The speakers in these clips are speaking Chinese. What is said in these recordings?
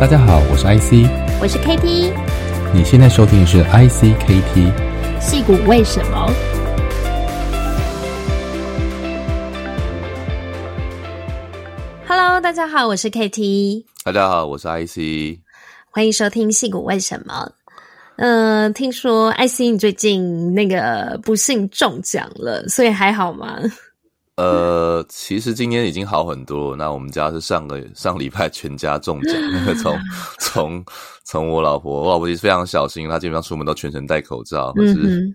大家好，我是 IC，我是 KT，你现在收听的是 ICKT，戏骨为什么？Hello，大家好，我是 KT，大家好，我是 IC，欢迎收听戏骨为什么？嗯、呃，听说 IC 你最近那个不幸中奖了，所以还好吗？呃，其实今天已经好很多了。那我们家是上个 上礼拜全家中奖，那个从从从我老婆，我老婆其实非常小心，她基本上出门都全程戴口罩。可是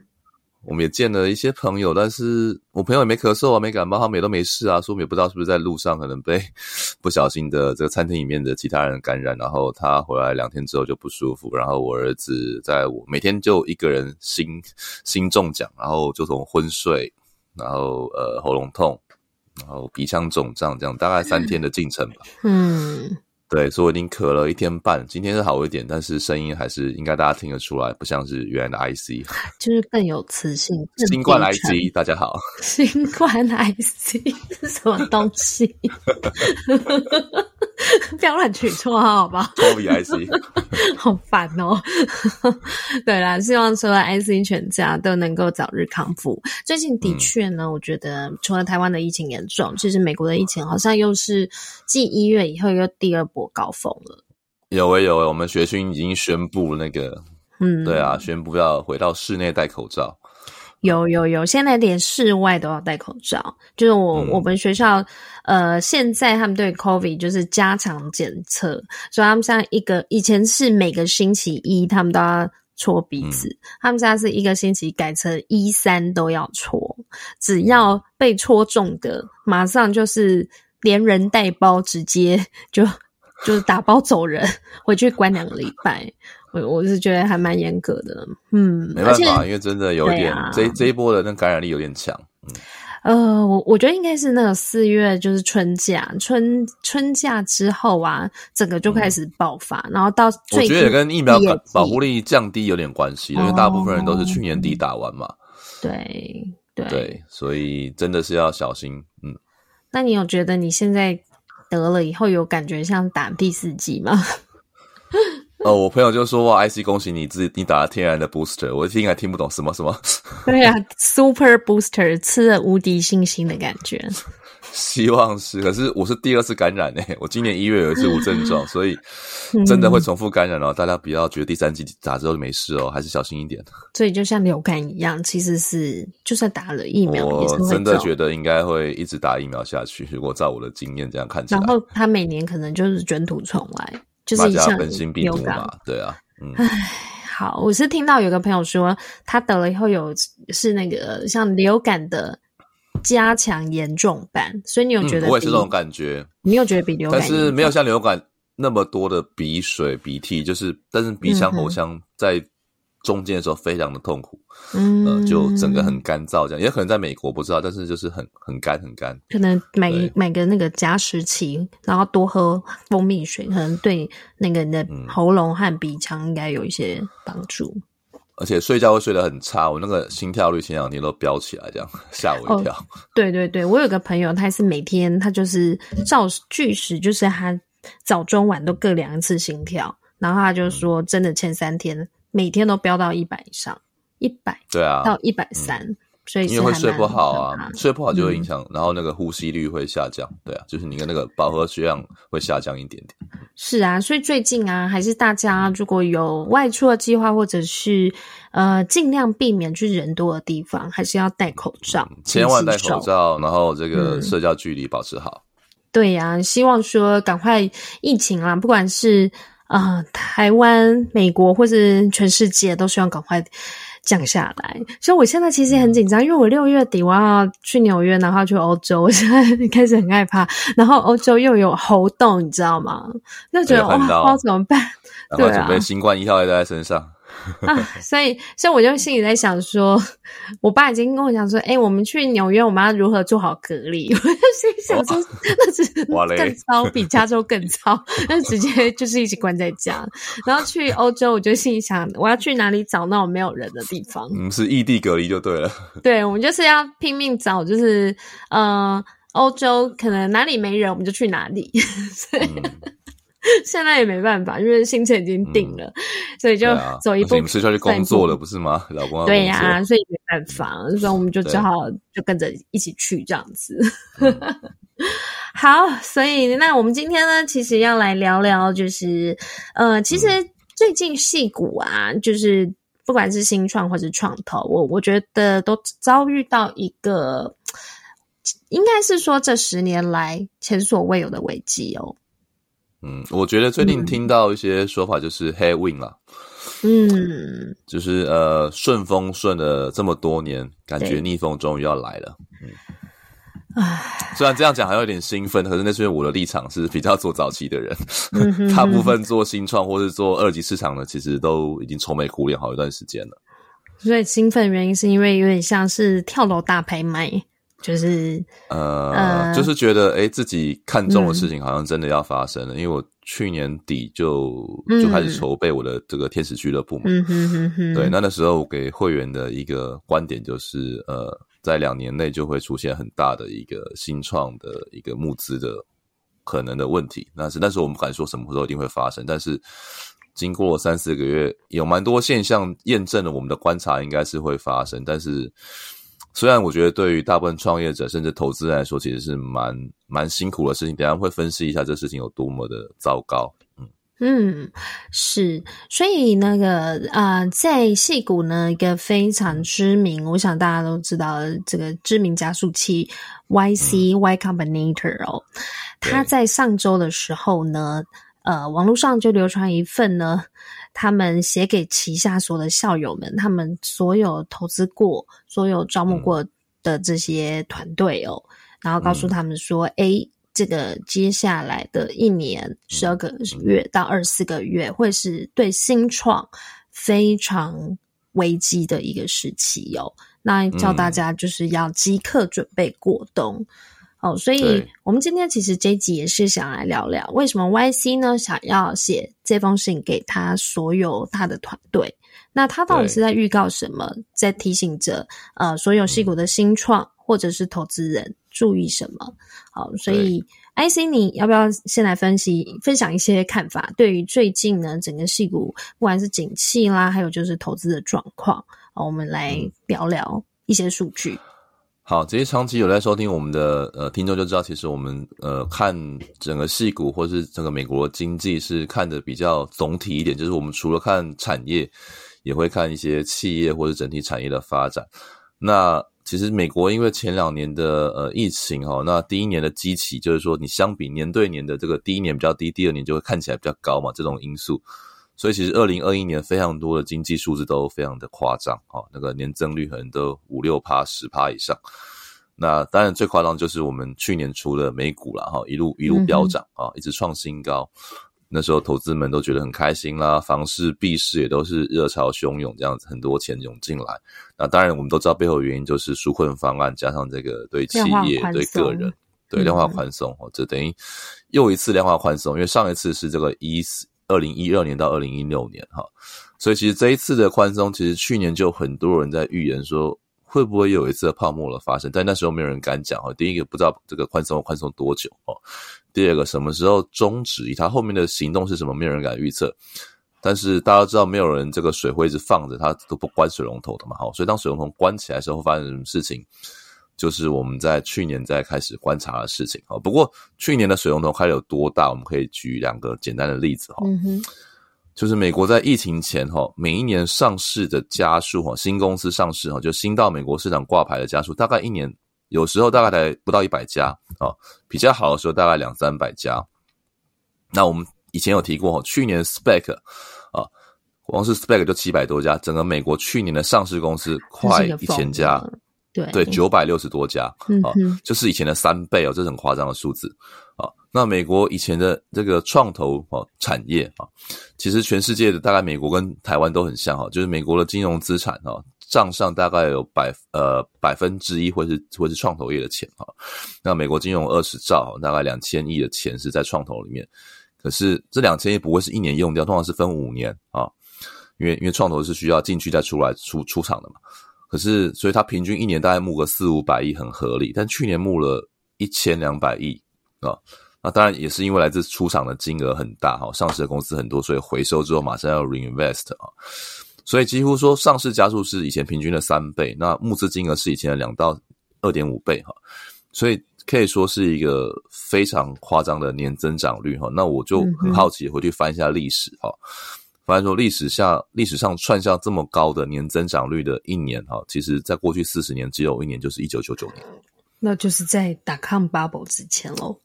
我们也见了一些朋友，但是我朋友也没咳嗽啊，没感冒，他们也都没事啊。所以我们也不知道是不是在路上可能被 不小心的这个餐厅里面的其他人感染，然后他回来两天之后就不舒服。然后我儿子在我每天就一个人新新中奖，然后就从昏睡。然后呃喉咙痛，然后鼻腔肿胀，这样大概三天的进程吧。嗯，对，所以我已经咳了一天半，今天是好一点，但是声音还是应该大家听得出来，不像是原来的 IC，就是更有磁性。新冠 IC，大家好。新冠 IC 是什么东西？不要乱取绰号，好吧好？COVID IC，好烦哦。对啦，希望所有 IC 全家都能够早日康复。最近的确呢，嗯、我觉得除了台湾的疫情严重，其实美国的疫情好像又是继一月以后又第二波高峰了。有诶有诶，我们学训已经宣布那个，嗯，对啊，宣布要回到室内戴口罩。有有有，现在连室外都要戴口罩。就是我、嗯、我们学校，呃，现在他们对 COVID 就是加强检测，所以他们现在一个以前是每个星期一他们都要搓鼻子，嗯、他们现在是一个星期改成一三都要搓，只要被戳中的，马上就是连人带包，直接就就是打包走人，回去关两个礼拜。我我是觉得还蛮严格的，嗯，没办法，因为真的有点、啊、这这一波的那感染力有点强，嗯，呃，我我觉得应该是那个四月就是春假，春春假之后啊，整个就开始爆发，嗯、然后到最我觉得也跟疫苗保护力降低有点关系，因为大部分人都是去年底打完嘛，对对对，所以真的是要小心，嗯。那你有觉得你现在得了以后有感觉像打第四季吗？哦，我朋友就说哇，IC 恭喜你自己，你打了天然的 booster，我一听还听不懂什么什么。对呀、啊、，super booster 吃了无敌信心的感觉。希望是，可是我是第二次感染诶，我今年一月有一次无症状，所以真的会重复感染哦。大家不要觉得第三剂打之后就没事哦，还是小心一点。所以就像流感一样，其实是就算打了疫苗，我真的觉得应该会一直打疫苗下去。如果照我的经验这样看起来，然后他每年可能就是卷土重来。就是像更新病毒嘛，对啊，嗯，唉，好，我是听到有个朋友说，他得了以后有是那个像流感的加强严重版，所以你有觉得、嗯？我也是这种感觉，你有觉得比流感，但是没有像流感那么多的鼻水、鼻涕，就是但是鼻腔、喉腔在。中间的时候非常的痛苦，嗯、呃，就整个很干燥，这样也可能在美国不知道，但是就是很很干很干。可能买对买个那个加湿器，然后多喝蜂蜜水，可能对那个你的喉咙和鼻腔应该有一些帮助。而且睡觉会睡得很差，我那个心跳率前两天都飙起来，这样吓我一跳。哦。对对对，我有个朋友，他是每天他就是照据实，就是他早中晚都各量一次心跳，然后他就说，真的前三天。每天都飙到一百以上，一百对啊，到一百三，所以因为会睡不好啊，睡不好就会影响，嗯、然后那个呼吸率会下降，对啊，就是你的那个饱和血氧会下降一点点。是啊，所以最近啊，还是大家如果有外出的计划，或者是呃尽量避免去人多的地方，还是要戴口罩，嗯、千万戴口罩，然后这个社交距离保持好。嗯、对呀、啊，希望说赶快疫情啊，不管是。啊、呃，台湾、美国或是全世界都希望赶快降下来。所以我现在其实很紧张，因为我六月底我要去纽约，然后去欧洲，我现在开始很害怕。然后欧洲又有猴痘，你知道吗？就觉得哇，不知道怎么办？对啊，准备新冠一号也带在身上。啊，所以，所以我就心里在想说，我爸已经跟我讲说，哎、欸，我们去纽约，我们要如何做好隔离？我就心里想说，那只是更糟，比加州更糟，那直接就是一直关在家。然后去欧洲，我就心里想，我要去哪里找那种没有人的地方？嗯，是异地隔离就对了。对，我们就是要拼命找，就是呃，欧洲可能哪里没人，我们就去哪里。所以 现在也没办法，因为行程已经定了，嗯、所以就走一步。啊、你们是要去工作了，不是吗？老公要对呀、啊，所以没办法，所以我们就只好就跟着一起去这样子。嗯、好，所以那我们今天呢，其实要来聊聊，就是呃，其实最近戏骨啊，就是不管是新创或是创投，我我觉得都遭遇到一个，应该是说这十年来前所未有的危机哦。嗯，我觉得最近听到一些说法就是 headwind 啦，嗯，就是呃顺风顺了这么多年，感觉逆风终于要来了。嗯，唉，虽然这样讲还有点兴奋，可是那是因为我的立场是比较做早期的人，大部分做新创或是做二级市场的，其实都已经愁眉苦脸好一段时间了。所以兴奋原因是因为有点像是跳楼大拍卖。就是呃，呃，就是觉得诶、欸、自己看中的事情好像真的要发生了。嗯、因为我去年底就就开始筹备我的这个天使俱乐部嘛。嗯哼哼哼。对，那那时候我给会员的一个观点就是，呃，在两年内就会出现很大的一个新创的一个募资的可能的问题。那是但是我们不敢说什么时候一定会发生，但是经过三四个月，有蛮多现象验证了我们的观察，应该是会发生，但是。虽然我觉得对于大部分创业者甚至投资人来说，其实是蛮蛮辛苦的事情。等下会分析一下这事情有多么的糟糕。嗯嗯，是。所以那个啊、呃，在戏谷呢，一个非常知名，我想大家都知道这个知名加速器 YC、嗯、Y Combinator 哦，他在上周的时候呢，呃，网络上就流传一份呢。他们写给旗下所有的校友们，他们所有投资过、所有招募过的这些团队哦，嗯、然后告诉他们说：“诶、嗯，这个接下来的一年十二个月到二十四个月，会是对新创非常危机的一个时期哦。那叫大家就是要即刻准备过冬。嗯”哦，所以我们今天其实这一集也是想来聊聊，为什么 YC 呢想要写这封信给他所有他的团队？那他到底是在预告什么？在提醒着呃所有戏骨的新创或者是投资人注意什么？好，所以 IC 你要不要先来分析分享一些看法？对于最近呢整个戏骨不管是景气啦，还有就是投资的状况，好，我们来聊聊一些数据。好，这些长期有在收听我们的呃听众就知道，其实我们呃看整个矽谷或是整个美国经济是看的比较总体一点，就是我们除了看产业，也会看一些企业或者整体产业的发展。那其实美国因为前两年的呃疫情哈，那第一年的基期就是说你相比年对年的这个第一年比较低，第二年就会看起来比较高嘛，这种因素。所以其实二零二一年非常多的经济数字都非常的夸张啊，那个年增率可能都五六趴、十趴以上。那当然最夸张就是我们去年出了美股了哈，一路一路飙涨啊，一直创新高。那时候投资们都觉得很开心啦，房市、币市也都是热潮汹涌，这样子很多钱涌进来。那当然我们都知道背后原因就是纾困方案加上这个对企业、对个人、对量化宽松哦，这等于又一次量化宽松，因为上一次是这个一四。二零一二年到二零一六年，哈，所以其实这一次的宽松，其实去年就很多人在预言说会不会有一次泡沫的发生，但那时候没有人敢讲哈。第一个不知道这个宽松宽松多久哦，第二个什么时候终止，以它后面的行动是什么，没有人敢预测。但是大家知道，没有人这个水会一直放着，它都不关水龙头的嘛，哈。所以当水龙头关起来的时候，会发生什么事情？就是我们在去年在开始观察的事情啊。不过去年的水龙头开了有多大？我们可以举两个简单的例子哈。就是美国在疫情前哈，每一年上市的家数哈，新公司上市哈，就新到美国市场挂牌的家数，大概一年有时候大概才不到一百家啊，比较好的时候大概两三百家。那我们以前有提过哈，去年 Spec 啊，光是 Spec 就七百多家，整个美国去年的上市公司快一千家。对对，九百六十多家啊，嗯，就是以前的三倍哦，这是很夸张的数字啊。那美国以前的这个创投啊产业啊，其实全世界的大概美国跟台湾都很像哈，就是美国的金融资产啊，账上大概有百呃百分之一或是或是创投业的钱哈。那美国金融二十兆，大概两千亿的钱是在创投里面，可是这两千亿不会是一年用掉，通常是分五年啊，因为因为创投是需要进去再出来出出场的嘛。可是，所以他平均一年大概募个四五百亿很合理，但去年募了一千两百亿啊，那当然也是因为来自出厂的金额很大哈，上市的公司很多，所以回收之后马上要 reinvest 啊，所以几乎说上市加速是以前平均的三倍，那募资金额是以前的两到二点五倍哈，所以可以说是一个非常夸张的年增长率哈。那我就很好奇回去翻一下历史哈，发现说历史下历史上创下这么高的年增长率的一年哈，其实在过去四十年只有一年，就是一九九九年，那就是在 dot-com bubble 之前喽。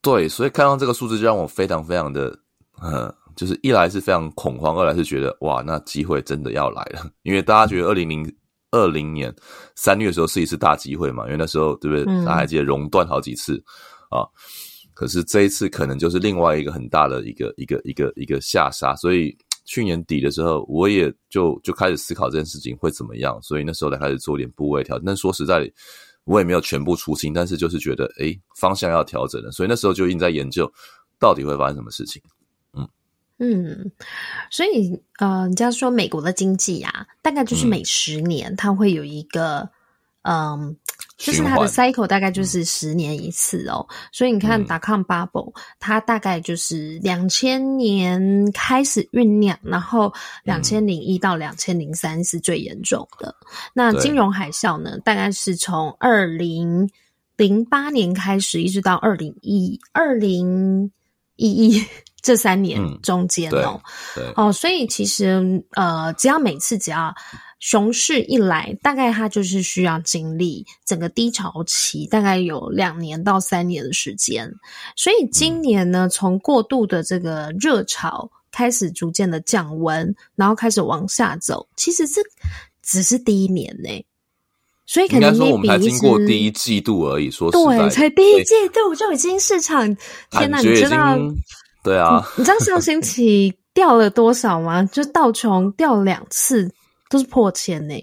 对，所以看到这个数字就让我非常非常的，呃，就是一来是非常恐慌，二来是觉得哇，那机会真的要来了。因为大家觉得二零零二零年三月的时候是一次大机会嘛，因为那时候对不对？大家还记得熔断好几次啊。可是这一次可能就是另外一个很大的一个一个一个一个下杀。所以去年底的时候，我也就就开始思考这件事情会怎么样，所以那时候才开始做点部位调整。但说实在。我也没有全部出清，但是就是觉得，诶，方向要调整了，所以那时候就一直在研究，到底会发生什么事情。嗯嗯，所以呃，人家说美国的经济啊，大概就是每十年它会有一个，嗯。呃就是它的 cycle 大概就是十年一次哦，所以你看 dot-com bubble，它大概就是两千年开始酝酿，然后两千零一到两千零三是最严重的。那金融海啸呢，大概是从二零零八年开始，一直到二零一二零一一 这三年中间哦。哦，所以其实呃，只要每次只要。熊市一来，大概它就是需要经历整个低潮期，大概有两年到三年的时间。所以今年呢，从过度的这个热潮开始逐渐的降温，然后开始往下走。其实这只是第一年呢，所以可能说我们才经过第一季度而已。说实在，对，才第一季度就已经市场，天哪，你知道？对啊，你知道上星期掉了多少吗？就道琼掉两次。都是破千呢，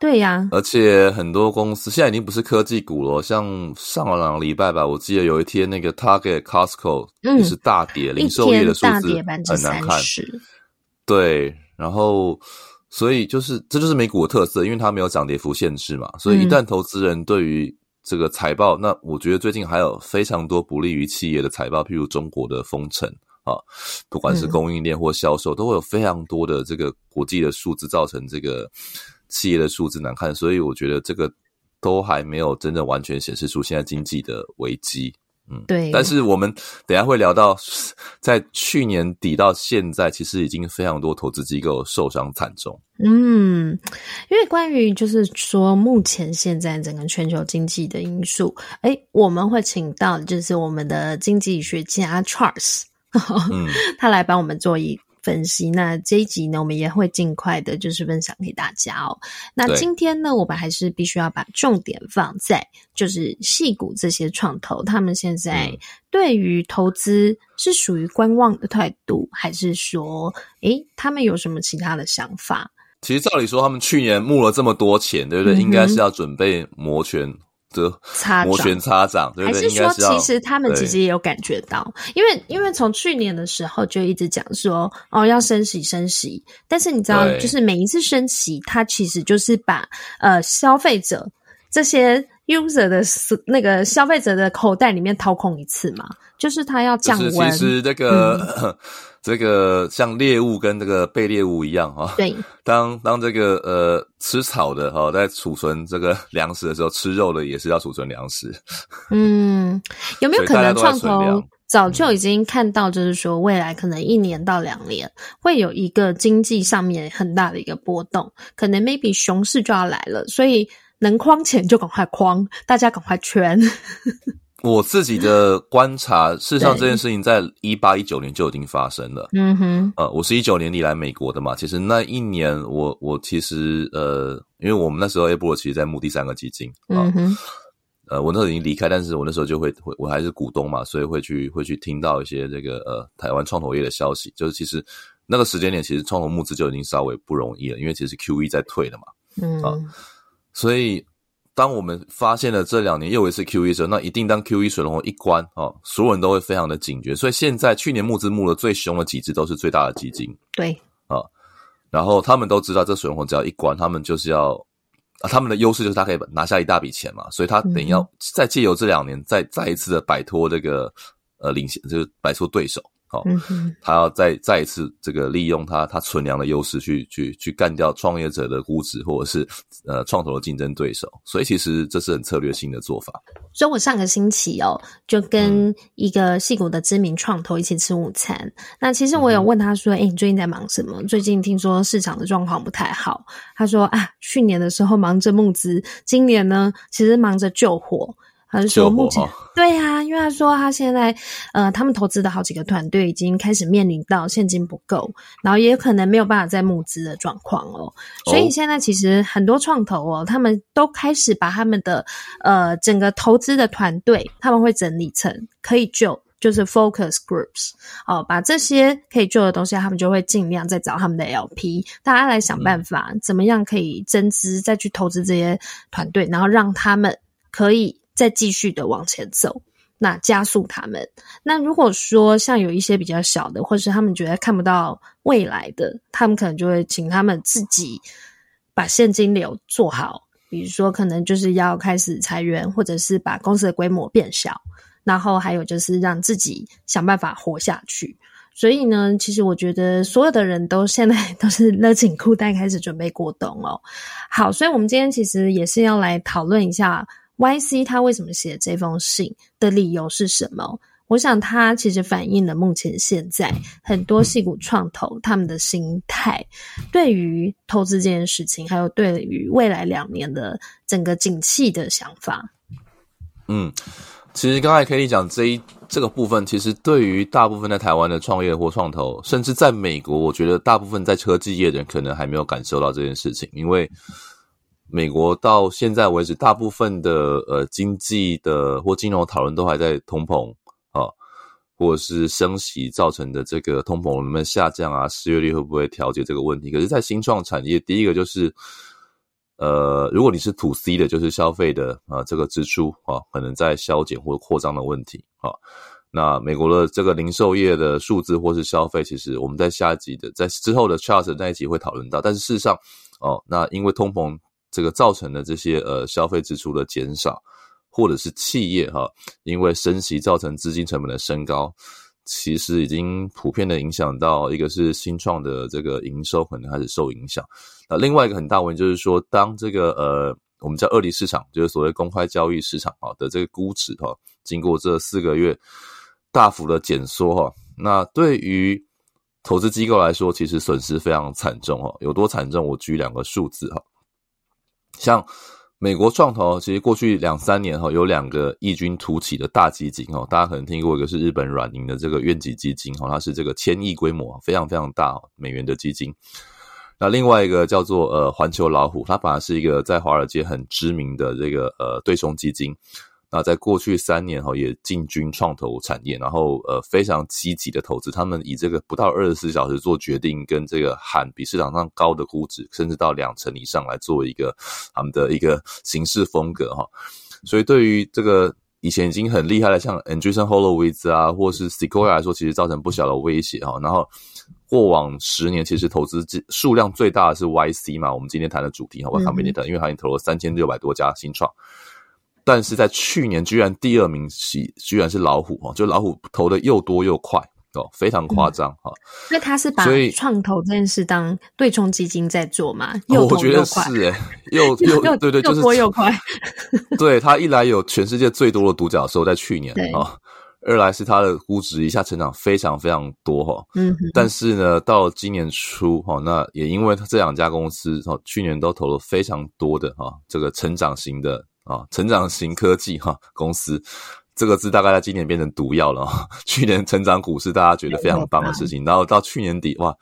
对呀、啊，而且很多公司现在已经不是科技股了，像上两个礼拜吧，我记得有一天那个 Target、Costco 也是大跌，嗯、零售业的数字很难看。对，然后所以就是这就是美股的特色，因为它没有涨跌幅限制嘛，所以一旦投资人对于这个财报，嗯、那我觉得最近还有非常多不利于企业的财报，譬如中国的封城。啊，不管是供应链或销售，嗯、都会有非常多的这个国际的数字造成这个企业的数字难看，所以我觉得这个都还没有真正完全显示出现在经济的危机。嗯，对。但是我们等一下会聊到，在去年底到现在，其实已经非常多投资机构受伤惨重。嗯，因为关于就是说目前现在整个全球经济的因素，诶，我们会请到就是我们的经济学家 Charles。嗯，他来帮我们做一分析。那这一集呢，我们也会尽快的，就是分享给大家哦。那今天呢，我们还是必须要把重点放在，就是戏股这些创投，他们现在对于投资是属于观望的态度，还是说，诶，他们有什么其他的想法？其实照理说，他们去年募了这么多钱，对不对？嗯、应该是要准备摩拳。摩拳擦掌，对不对？还是说，其实他们其实也有感觉到，因为因为从去年的时候就一直讲说，哦，要升息升息，但是你知道，就是每一次升息，它其实就是把呃消费者这些 user 的那个消费者的口袋里面掏空一次嘛，就是他要降温。其实这个。嗯 这个像猎物跟这个被猎物一样哈，对，当当这个呃吃草的哈，在储存这个粮食的时候，吃肉的也是要储存粮食。嗯，有没有可能创投早就已经看到，就是说未来可能一年到两年会有一个经济上面很大的一个波动，可能 maybe 熊市就要来了，所以能框钱就赶快框，大家赶快圈。我自己的观察，事实上这件事情在一八一九年就已经发生了。嗯哼，呃，我是一九年底来美国的嘛，其实那一年我我其实呃，因为我们那时候 A 波罗其实在募第三个基金啊，嗯哼，呃，我那时候已经离开，但是我那时候就会会我还是股东嘛，所以会去会去听到一些这个呃台湾创投业的消息，就是其实那个时间点其实创投募资就已经稍微不容易了，因为其实 QE 在退了嘛，嗯。啊，所以。当我们发现了这两年又一次 QE 的时候，那一定当 QE 水龙头一关啊，所有人都会非常的警觉。所以现在去年募资募的最凶的几只都是最大的基金，对啊，然后他们都知道这水龙头只要一关，他们就是要啊，他们的优势就是他可以拿下一大笔钱嘛，所以他等于要再借由这两年再再一次的摆脱这个呃领先，就是摆脱对手。好，嗯，他要再再一次这个利用他他存粮的优势去去去干掉创业者的估值，或者是呃创投的竞争对手，所以其实这是很策略性的做法。所以我上个星期哦，就跟一个戏骨的知名创投一起吃午餐。嗯、那其实我有问他说：“哎、嗯欸，你最近在忙什么？最近听说市场的状况不太好。”他说：“啊，去年的时候忙着募资，今年呢，其实忙着救火。”他是说目前对呀、啊，因为他说他现在呃，他们投资的好几个团队已经开始面临到现金不够，然后也有可能没有办法再募资的状况哦。所以现在其实很多创投哦，他们都开始把他们的呃整个投资的团队，他们会整理成可以救，就是 focus groups 哦，把这些可以救的东西，他们就会尽量再找他们的 LP，大家来想办法，怎么样可以增资，再去投资这些团队，然后让他们可以。再继续的往前走，那加速他们。那如果说像有一些比较小的，或是他们觉得看不到未来的，他们可能就会请他们自己把现金流做好。比如说，可能就是要开始裁员，或者是把公司的规模变小，然后还有就是让自己想办法活下去。所以呢，其实我觉得所有的人都现在都是勒紧裤带开始准备过冬哦。好，所以我们今天其实也是要来讨论一下。YC 他为什么写这封信的理由是什么？我想他其实反映了目前现在很多矽谷创投他们的心态，对于投资这件事情，还有对于未来两年的整个景气的想法。嗯，其实刚才 Katie 讲这一这个部分，其实对于大部分在台湾的创业或创投，甚至在美国，我觉得大部分在科技业的人可能还没有感受到这件事情，因为。美国到现在为止，大部分的呃经济的或金融讨论都还在通膨啊，或者是升息造成的这个通膨能不能下降啊，失业率会不会调节这个问题。可是，在新创产业，第一个就是呃，如果你是 to C 的，就是消费的啊、呃，这个支出啊，可能在削减或扩张的问题啊。那美国的这个零售业的数字或是消费，其实我们在下一集的在之后的 chart 那一集会讨论到。但是事实上哦，那因为通膨。这个造成的这些呃消费支出的减少，或者是企业哈，因为升息造成资金成本的升高，其实已经普遍的影响到一个是新创的这个营收可能开始受影响。那另外一个很大问题就是说，当这个呃我们叫二级市场，就是所谓公开交易市场啊的这个估值哈，经过这四个月大幅的减缩哈，那对于投资机构来说，其实损失非常惨重哈。有多惨重？我举两个数字哈。像美国创投，其实过去两三年哈，有两个异军突起的大基金哦，大家可能听过一个是日本软银的这个愿景基金哈，它是这个千亿规模，非常非常大美元的基金。那另外一个叫做呃环球老虎，它本来是一个在华尔街很知名的这个呃对冲基金。那在过去三年哈，也进军创投产业，然后呃非常积极的投资。他们以这个不到二十四小时做决定，跟这个喊比市场上高的估值，甚至到两成以上来做一个他们的一个行事风格哈。所以对于这个以前已经很厉害的像 Andreessen Horowitz 啊，或是 Sequoia 来说，其实造成不小的威胁哈。然后过往十年，其实投资数量最大的是 YC 嘛，我们今天谈的主题哈，Y Combinator，因为它已经投了三千六百多家新创。但是在去年，居然第二名是居然是老虎哈，就老虎投的又多又快哦，非常夸张哈。所以他是把创投这件事当对冲基金在做嘛？又多又快，我觉得是诶、欸、又 又，又对对，就是又多又快。对，他一来有全世界最多的独角兽在去年啊，二来是他的估值一下成长非常非常多哈。嗯，但是呢，到今年初哈，那也因为他这两家公司哈，去年都投了非常多的哈这个成长型的。啊，成长型科技哈公司这个字大概在今年变成毒药了啊。去年成长股是大家觉得非常棒的事情，然后到去年底哇，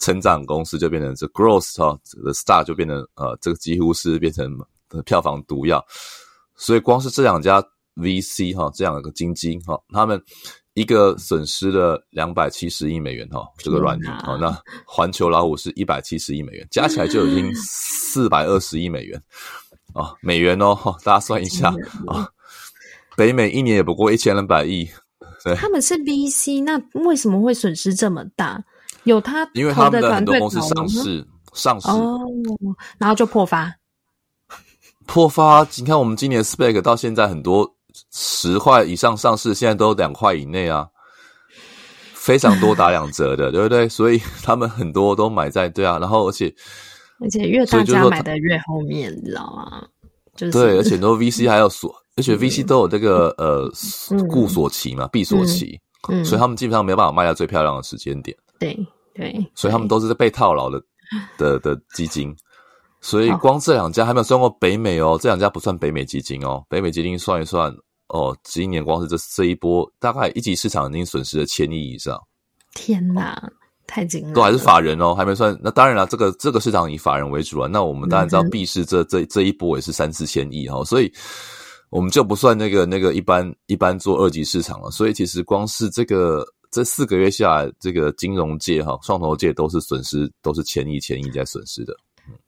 成长公司就变成这 growth 哈，这个 star 就变成呃，这个几乎是变成票房毒药。所以光是这两家 VC 哈，这样一个基金哈，他们一个损失了两百七十亿美元哈，这个软银啊，那环球老虎是一百七十亿美元，加起来就已经四百二十亿美元。哦，美元哦，大家算一下啊、哦，北美一年也不过一千两百亿。对，他们是 VC，那为什么会损失这么大？有他，因为他们的很多公司上市，上市哦，然后就破发，破发。你看，我们今年 SPAC 到现在很多十块以上上市，现在都两块以内啊，非常多打两折的，对不对？所以他们很多都买在对啊，然后而且而且越大家买的越后面，你知道吗？就是对，而且很多 VC 还有锁，而且 VC 都有这个呃固锁期嘛，闭锁期，所以他们基本上没有办法卖到最漂亮的时间点。对对，所以他们都是被套牢的 的的基金。所以光这两家还没有算过北美哦，这两家不算北美基金哦。北美基金算一算哦，今年光是这这一波，大概一级市场已经损失了千亿以上。天哪，太惊了！都还是法人哦，还没算。那当然了，这个这个市场以法人为主啊。那我们当然知道币市这这这一波也是三四千亿哈、哦，所以我们就不算那个那个一般一般做二级市场了。所以其实光是这个这四个月下来，这个金融界哈、创投界都是损失，都是千亿千亿在损失的。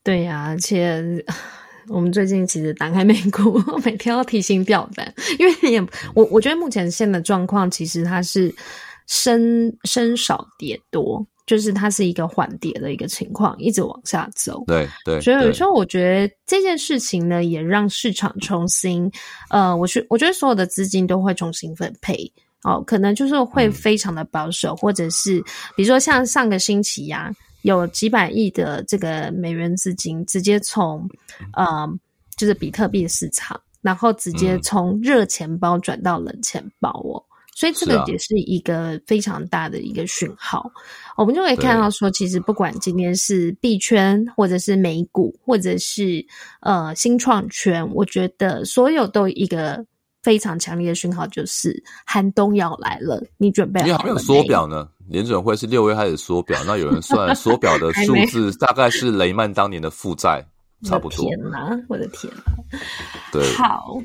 对呀、啊，而且 我们最近其实打开美股，每天要提心吊胆，因为也我我觉得目前现在的状况其实它是升升少跌多，就是它是一个缓跌的一个情况，一直往下走。对对，所以有时候我觉得这件事情呢，也让市场重新呃，我是我觉得所有的资金都会重新分配哦，可能就是会非常的保守，嗯、或者是比如说像上个星期呀、啊。有几百亿的这个美元资金直接从，呃，就是比特币市场，然后直接从热钱包转到冷钱包哦，所以这个也是一个非常大的一个讯号。我们就可以看到说，其实不管今天是币圈，或者是美股，或者是呃新创圈，我觉得所有都一个。非常强烈的讯号就是寒冬要来了，你准备好了没？你还没有缩表呢。联准会是六月开始缩表，那有人算 缩表的数字大概是雷曼当年的负债差不多。天哪，我的天哪！对，好，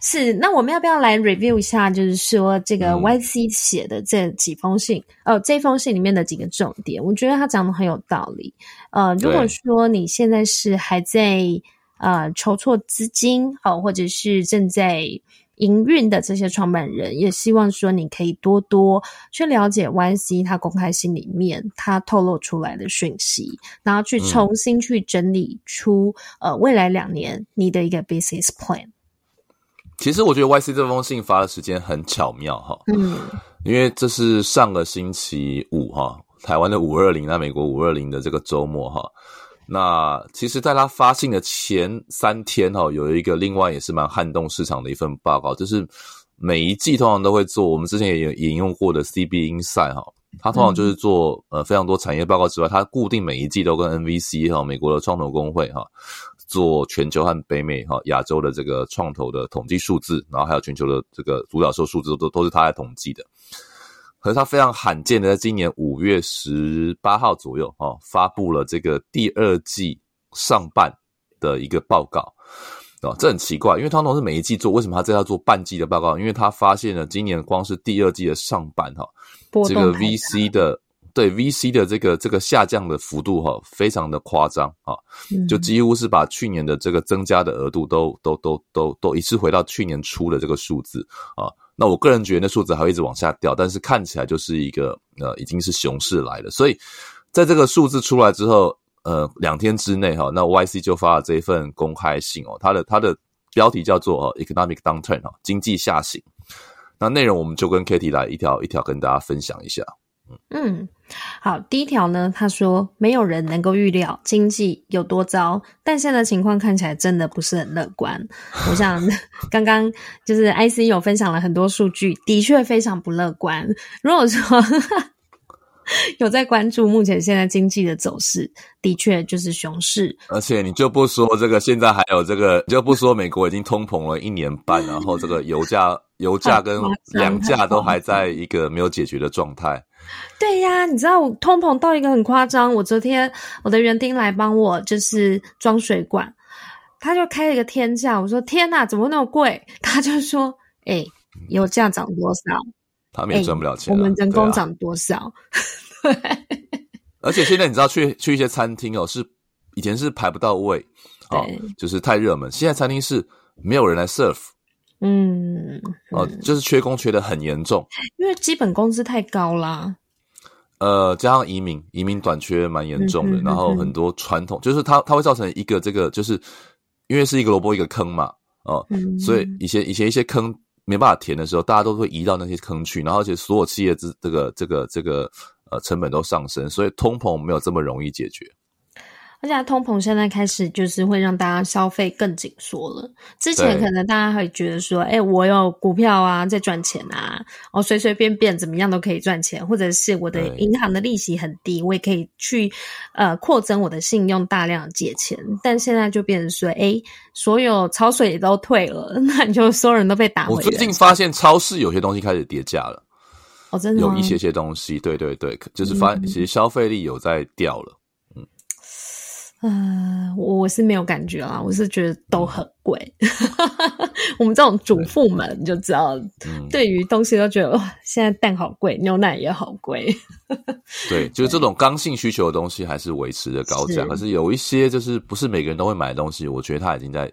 是那我们要不要来 review 一下？就是说这个 YC 写的这几封信，嗯、呃，这封信里面的几个重点，我觉得他讲的很有道理。呃，如果说你现在是还在呃筹措资金，好、呃，或者是正在营运的这些创办人也希望说，你可以多多去了解 YC 他公开信里面他透露出来的讯息，然后去重新去整理出、嗯、呃未来两年你的一个 business plan。其实我觉得 YC 这封信发的时间很巧妙哈，嗯，因为这是上个星期五哈，台湾的五二零，那美国五二零的这个周末哈。那其实，在他发信的前三天哈，有一个另外也是蛮撼动市场的一份报告，就是每一季通常都会做，我们之前也有引用过的 CB Insight 哈，它通常就是做呃非常多产业报告之外，它固定每一季都跟 NVC 哈美国的创投公会哈做全球和北美哈亚洲的这个创投的统计数字，然后还有全球的这个独角兽数字都都是他来统计的。可是他非常罕见的，在今年五月十八号左右，哦，发布了这个第二季上半的一个报告，哦，这很奇怪，因为通常是每一季做，为什么他这要做半季的报告？因为他发现了今年光是第二季的上半，哈，这个 VC 的对 VC 的这个这个下降的幅度，哈，非常的夸张，啊，就几乎是把去年的这个增加的额度都都都都都一次回到去年初的这个数字，啊。那我个人觉得那数字还会一直往下掉，但是看起来就是一个呃已经是熊市来了。所以在这个数字出来之后，呃两天之内哈，那 YC 就发了这一份公开信哦，它的它的标题叫做 Economic Downturn 哈，经济下行。那内容我们就跟 Kitty 来一条一条跟大家分享一下。嗯，好，第一条呢，他说没有人能够预料经济有多糟，但现在的情况看起来真的不是很乐观。我想刚刚就是 IC 有分享了很多数据，的确非常不乐观。如果说 有在关注目前现在经济的走势，的确就是熊市。而且你就不说这个，现在还有这个，你就不说美国已经通膨了一年半，然后这个油价、油价跟粮价都还在一个没有解决的状态。对呀，你知道我通膨到一个很夸张。我昨天我的园丁来帮我就是装水管，他就开了一个天价。我说天哪，怎么那么贵？他就说，哎、欸，油价涨多少？他们也赚不了钱、啊欸。我们人工涨多少？对、啊。而且现在你知道去去一些餐厅哦，是以前是排不到位，哦，就是太热门。现在餐厅是没有人来 serve。嗯，哦，就是缺工缺的很严重，因为基本工资太高啦。呃，加上移民，移民短缺蛮严重的，然后很多传统，就是它它会造成一个这个，就是因为是一个萝卜一个坑嘛，哦，嗯、所以以前以前一些坑没办法填的时候，大家都会移到那些坑去，然后而且所有企业这这个这个这个呃成本都上升，所以通膨没有这么容易解决。而且通膨现在开始就是会让大家消费更紧缩了。之前可能大家会觉得说，哎、欸，我有股票啊，在赚钱啊，我随随便便怎么样都可以赚钱，或者是我的银行的利息很低，我也可以去呃扩增我的信用，大量借钱。但现在就变成说，哎、欸，所有潮水也都退了，那你就所有人都被打回来。我最近发现超市有些东西开始跌价了，哦，真的有一些些东西，对对对，就是发现其实消费力有在掉了。嗯、呃，我是没有感觉啦，我是觉得都很贵。我们这种主妇们就知道，嗯、对于东西都觉得哇，现在蛋好贵，牛奶也好贵。对，就是这种刚性需求的东西还是维持着高价，可是有一些就是不是每个人都会买的东西，我觉得它已经在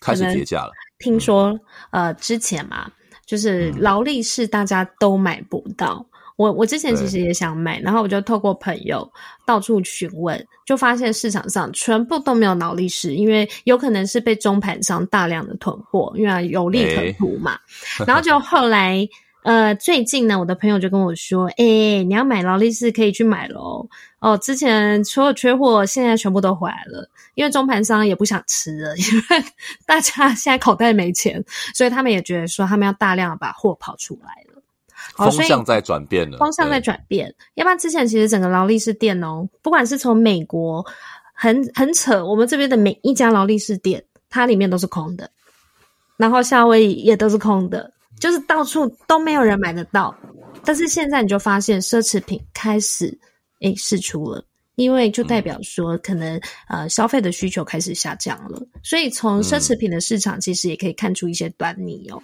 开始跌价了。听说、嗯、呃，之前嘛，就是劳力士大家都买不到。我我之前其实也想买，然后我就透过朋友到处询问，就发现市场上全部都没有劳力士，因为有可能是被中盘商大量的囤货，因为有利可图嘛。欸、然后就后来呃最近呢，我的朋友就跟我说，诶、欸、你要买劳力士可以去买咯。哦，之前所有缺货，现在全部都回来了，因为中盘商也不想吃了，因为大家现在口袋没钱，所以他们也觉得说他们要大量的把货跑出来了。风向在转变了，风向在转变。要不然之前其实整个劳力士店哦，不管是从美国，很很扯，我们这边的每一家劳力士店，它里面都是空的，然后夏威夷也都是空的，就是到处都没有人买得到。但是现在你就发现奢侈品开始诶试出了，因为就代表说可能呃消费的需求开始下降了，所以从奢侈品的市场其实也可以看出一些端倪哦。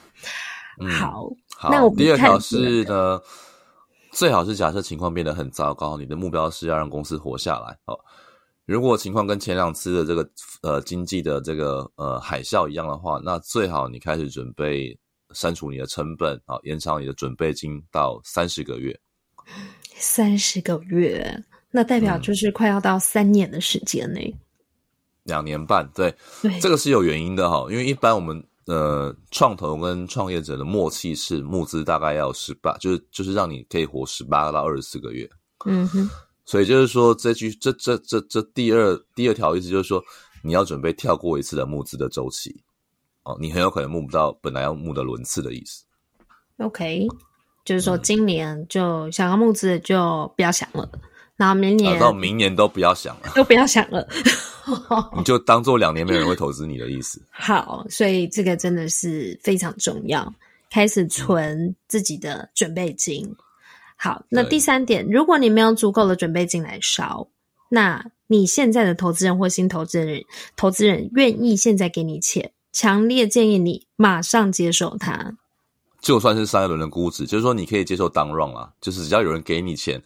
嗯、好。好，那我第二条是呢，最好是假设情况变得很糟糕，你的目标是要让公司活下来。哦，如果情况跟前两次的这个呃经济的这个呃海啸一样的话，那最好你开始准备删除你的成本啊，延长你的准备金到三十个月。三十个月，那代表就是快要到三年的时间呢。嗯，两年半，对，对，这个是有原因的哈，因为一般我们。呃，创投跟创业者的默契是募资大概要十八，就是就是让你可以活十八到二十四个月。嗯哼，所以就是说，这句这这这这第二第二条意思就是说，你要准备跳过一次的募资的周期哦，你很有可能募不到本来要募的轮次的意思。OK，就是说今年就想要募资就不要想了，然后明年、啊、到明年都不要想了，都不要想了。你就当做两年没有人会投资你的意思。好，所以这个真的是非常重要，开始存自己的准备金。嗯、好，那第三点，如果你没有足够的准备金来烧，那你现在的投资人或新投资人，投资人愿意现在给你钱，强烈建议你马上接受它。就算是上一轮的估值，就是说你可以接受 down round 啊，就是只要有人给你钱，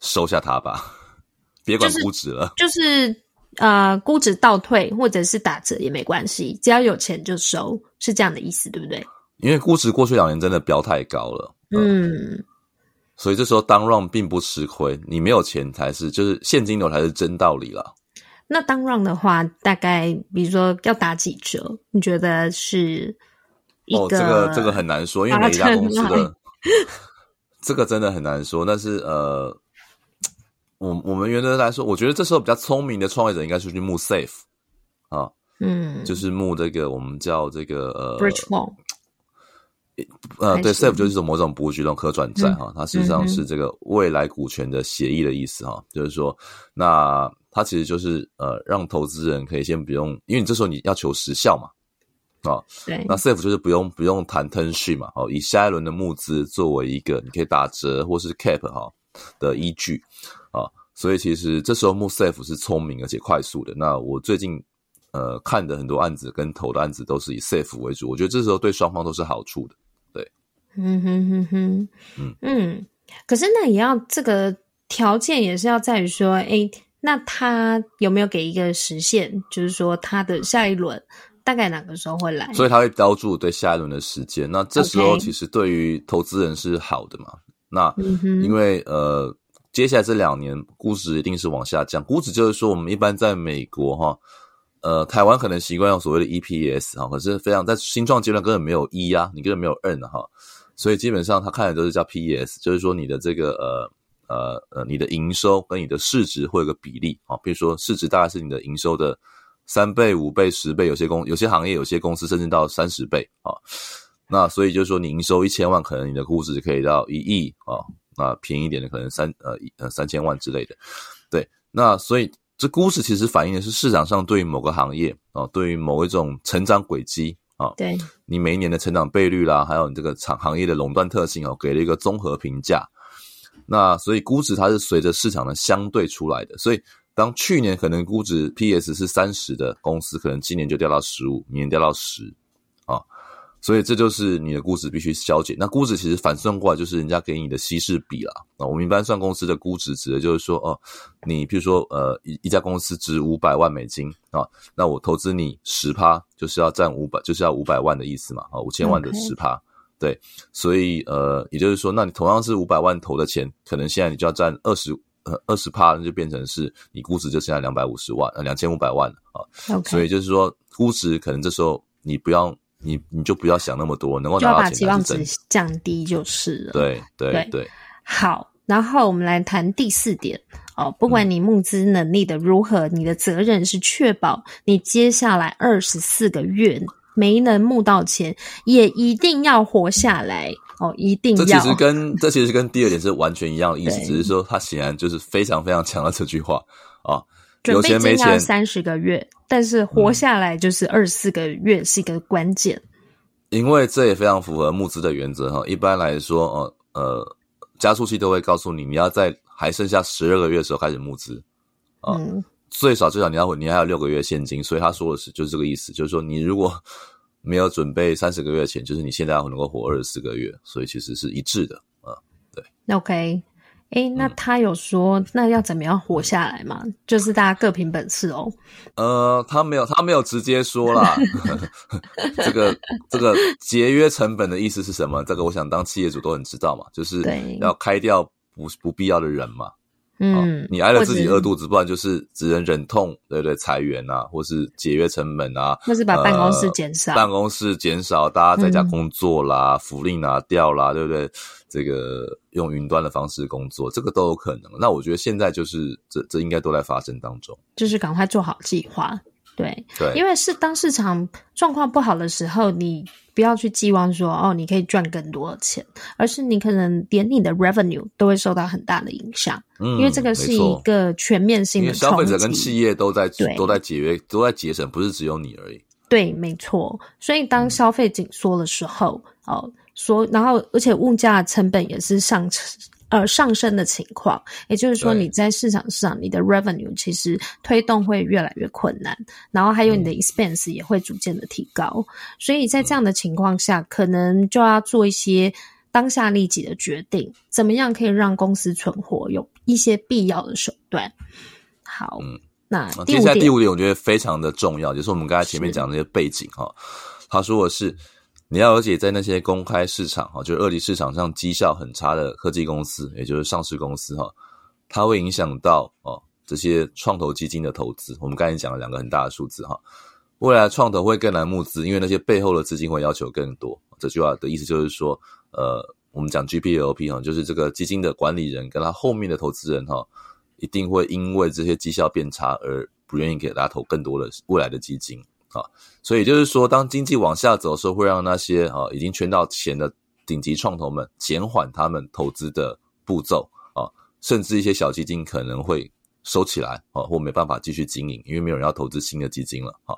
收下它吧，别管估值了，就是。就是呃，估值倒退或者是打折也没关系，只要有钱就收，是这样的意思，对不对？因为估值过去两年真的飙太高了，嗯，嗯，所以这时候当 run 并不吃亏，你没有钱才是，就是现金流才是真道理了。那当 run 的话，大概比如说要打几折？你觉得是一个？哦，这个这个很难说，因为每一家公司的 这个真的很难说，但是呃。我我们原则来说，我觉得这时候比较聪明的创业者应该是去募 SAFE 啊，嗯，就是募这个我们叫这个呃，Bridge loan，呃，对，SAFE 就是某种布局，这种可转债哈，它实际上是这个未来股权的协议的意思哈，就是说，那它其实就是呃，让投资人可以先不用，因为你这时候你要求时效嘛，啊，对，那 SAFE 就是不用不用谈 term sheet 嘛，哦，以下一轮的募资作为一个你可以打折或是 cap 哈的依据。啊，所以其实这时候募 SAFE 是聪明而且快速的。那我最近呃看的很多案子跟投的案子都是以 SAFE 为主，我觉得这时候对双方都是好处的。对，嗯哼哼哼，嗯嗯。可是那也要这个条件也是要在于说，哎，那他有没有给一个时限？就是说他的下一轮大概哪个时候会来？所以他会标注对下一轮的时间。那这时候其实对于投资人是好的嘛.那因为呃。接下来这两年估值一定是往下降。估值就是说，我们一般在美国哈，呃，台湾可能习惯用所谓的 EPS 哈，可是非常在新创阶段根本没有 E 啊，你根本没有 N 哈，所以基本上他看的都是叫 PES，就是说你的这个呃呃呃你的营收跟你的市值会有个比例啊，比如说市值大概是你的营收的三倍、五倍、十倍，有些公有些行业有些公司甚至到三十倍啊，那所以就是说你营收一千万，可能你的估值可以到一亿啊，那便宜一点的可能三呃呃三千万之类的，对，那所以。这估值其实反映的是市场上对于某个行业啊，对于某一种成长轨迹啊，对你每一年的成长倍率啦，还有你这个厂行业的垄断特性哦，给了一个综合评价。那所以估值它是随着市场的相对出来的。所以当去年可能估值 PS 是三十的公司，可能今年就掉到十五，明年掉到十啊。所以这就是你的估值必须消减。那估值其实反算过来就是人家给你的稀释比啦。那我们一般算公司的估值，指的就是说，哦，你比如说，呃，一一家公司值五百万美金啊，那我投资你十趴，就是要占五百，就是要五百万的意思嘛，啊，五千万的十趴，对。所以，呃，也就是说，那你同样是五百万投的钱，可能现在你就要占二十，呃，二十趴，那就变成是你估值就剩下两百五十万，呃，两千五百万了啊。Okay. 所以就是说，估值可能这时候你不要。你你就不要想那么多，能够拿到钱，就要把期望值降低就是了。对对对，好，然后我们来谈第四点哦。不管你募资能力的如何，嗯，你的责任是确保你接下来二十四个月没能募到钱，也一定要活下来哦，一定要。这其实跟这其实跟第二点是完全一样的意思，只是说他显然就是非常非常强调这句话啊。有钱没钱三十个月，但是活下来就是二十四个月是一个关键，嗯。因为这也非常符合募资的原则哈。一般来说，呃呃，加速器都会告诉你，你要在还剩下十二个月的时候开始募资啊，嗯，最少最少你要你还有六个月现金。所以他说的是就是这个意思，就是说你如果 没有准备三十个月钱，就是你现在要能够活二十四个月，所以其实是一致的啊。对，OK。诶，那他有说、嗯、那要怎么样活下来吗？就是大家各凭本事哦。呃，他没有，他没有直接说啦。这个这个节约成本的意思是什么？这个我想当企业主都很知道嘛，就是要开掉不不必要的人嘛。嗯、哦，你挨了自己饿肚子，不然就是只能忍痛，对不对？裁员啊，或是节约成本啊，或是把办公室减少，呃、办公室减少，大家在家工作啦，嗯、福利拿掉啦，对不对？这个用云端的方式工作，这个都有可能。那我觉得现在就是这这应该都在发生当中，就是赶快做好计划。对，对，因为是当市场状况不好的时候，你不要去寄望说哦，你可以赚更多的钱，而是你可能连你的 revenue 都会受到很大的影响。嗯，因为这个是一个全面性的，消费者跟企业都在都在节约，都在节省，不是只有你而已。对，没错。所以当消费紧缩的时候，嗯、哦，说然后而且物价成本也是上升。呃，上升的情况，也就是说，你在市场上，你的 revenue 其实推动会越来越困难，然后还有你的 expense 也会逐渐的提高，嗯，所以在这样的情况下，可能就要做一些当下立即的决定，怎么样可以让公司存活，有一些必要的手段。好，嗯，那接下来第五点，我觉得非常的重要，就是我们刚才前面讲的那些背景哈，他说的是。你要了解，在那些公开市场哈，就是二级市场上绩效很差的科技公司，也就是上市公司哈，它会影响到哦这些创投基金的投资。我们刚才讲了两个很大的数字哈，未来创投会更难募资，因为那些背后的资金会要求更多。这句话的意思就是说，呃，我们讲 GPLP 哈，就是这个基金的管理人跟他后面的投资人哈，一定会因为这些绩效变差而不愿意给大家投更多的未来的基金。啊，所以就是说，当经济往下走的时候，会让那些啊已经圈到钱的顶级创投们减缓他们投资的步骤啊，甚至一些小基金可能会收起来啊，或没办法继续经营，因为没有人要投资新的基金了啊。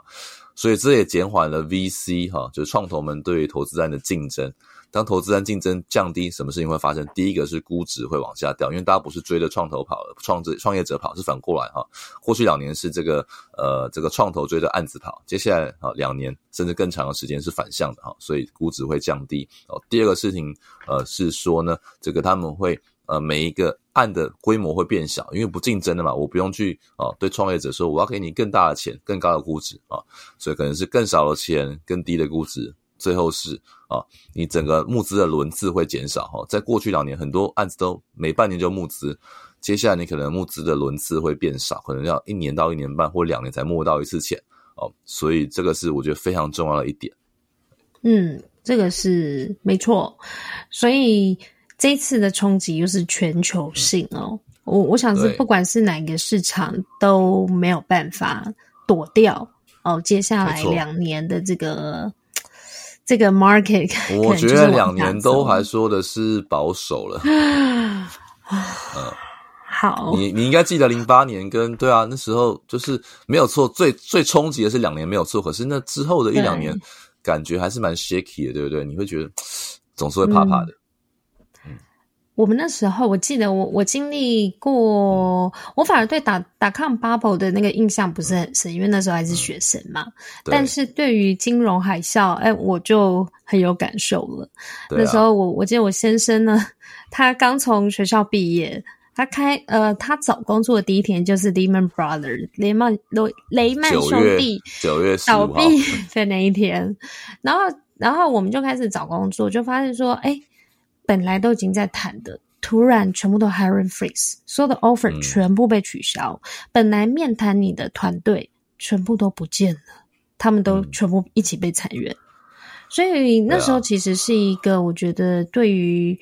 所以这也减缓了 VC 哈，就是创投们对于投资案的竞争。当投资案竞争降低，什么事情会发生？第一个是估值会往下掉，因为大家不是追着创投跑，创者创业者跑，是反过来哈。过去两年是这个呃这个创投追着案子跑，接下来啊两年甚至更长的时间是反向的哈，所以估值会降低。哦，第二个事情呃是说呢，这个他们会呃每一个案的规模会变小，因为不竞争的嘛，我不用去啊对创业者说我要给你更大的钱、更高的估值啊，所以可能是更少的钱、更低的估值。最后是啊，你整个募资的轮次会减少哈。在过去两年，很多案子都每半年就募资，接下来你可能募资的轮次会变少，可能要一年到一年半或两年才募到一次钱哦，所以这个是我觉得非常重要的一点。嗯，这个是没错，所以这次的冲击又是全球性哦。我我想是不管是哪一个市场都没有办法躲掉哦。接下来两年的这个这个 market，我觉得两年都还说的是保守了。嗯，好，你你应该记得零八年跟对啊，那时候就是没有错，最最冲击的是两年没有错，可是那之后的一两年。感觉还是蛮 shaky 的，对不对？你会觉得总是会怕怕的。嗯，我们那时候，我记得我我经历过，我反而对打打抗 bubble 的那个印象不是很深，因为那时候还是学生嘛。嗯，但是对于金融海啸，哎，我就很有感受了。啊，那时候我我记得我先生呢，他刚从学校毕业。他开呃，他找工作的第一天就是 Lehman Brothers 雷曼雷雷曼兄弟九月倒闭 的那一天，然后然后我们就开始找工作，就发现说，哎，本来都已经在谈的，突然全部都 hiring freeze，所有的 offer 全部被取消，嗯、本来面谈你的团队全部都不见了，他们都全部一起被裁员，嗯、所以那时候其实是一个我觉得对于。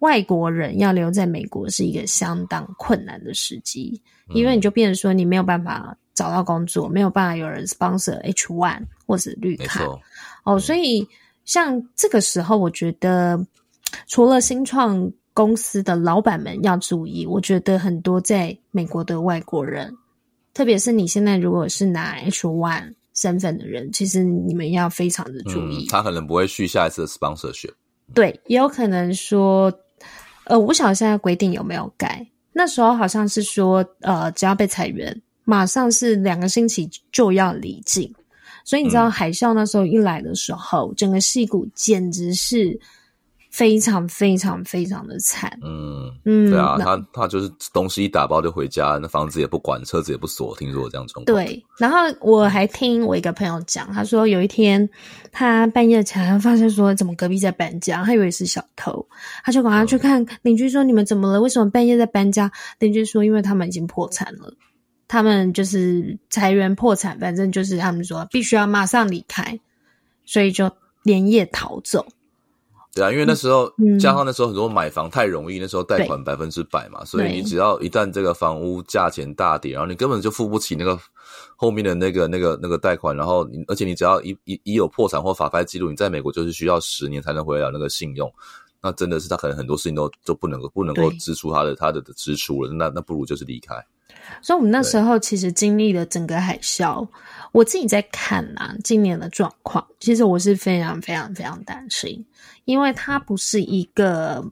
外国人要留在美国是一个相当困难的时机，嗯、因为你就变成说你没有办法找到工作，没有办法有人 sponsor H one 或者绿卡。哦，所以像这个时候，我觉得除了新创公司的老板们要注意，我觉得很多在美国的外国人，特别是你现在如果是拿 H one 身份的人，其实你们要非常的注意。嗯、他可能不会续下一次的 sponsorship。对，也有可能说。呃，我不晓得现在规定有没有改。那时候好像是说，呃，只要被裁员，马上是两个星期就要离境。所以你知道海啸那时候一来的时候，嗯、整个戏骨简直是。非常非常非常的惨，嗯嗯，对啊，他他就是东西一打包就回家，那房子也不管，车子也不锁，听说这样状况。对，然后我还听我一个朋友讲，他说有一天他半夜起来发现说，怎么隔壁在搬家，他以为是小偷，他就赶快去看邻居说，你们怎么了？为什么半夜在搬家？邻居说，因为他们已经破产了，他们就是裁员破产，反正就是他们说必须要马上离开，所以就连夜逃走。对啊，因为那时候、嗯、加上那时候很多买房太容易，那时候贷款百分之百嘛，所以你只要一旦这个房屋价钱大跌，然后你根本就付不起那个后面的那个那个那个贷款，然后你而且你只要一一一有破产或法拍记录，你在美国就是需要十年才能回来那个信用，那真的是他可能很多事情都都不能够不能够支出他的他的支出了，那那不如就是离开。所以，我们那时候其实经历了整个海啸。我自己在看啊，今年的状况，其实我是非常非常非常担心，因为它不是一个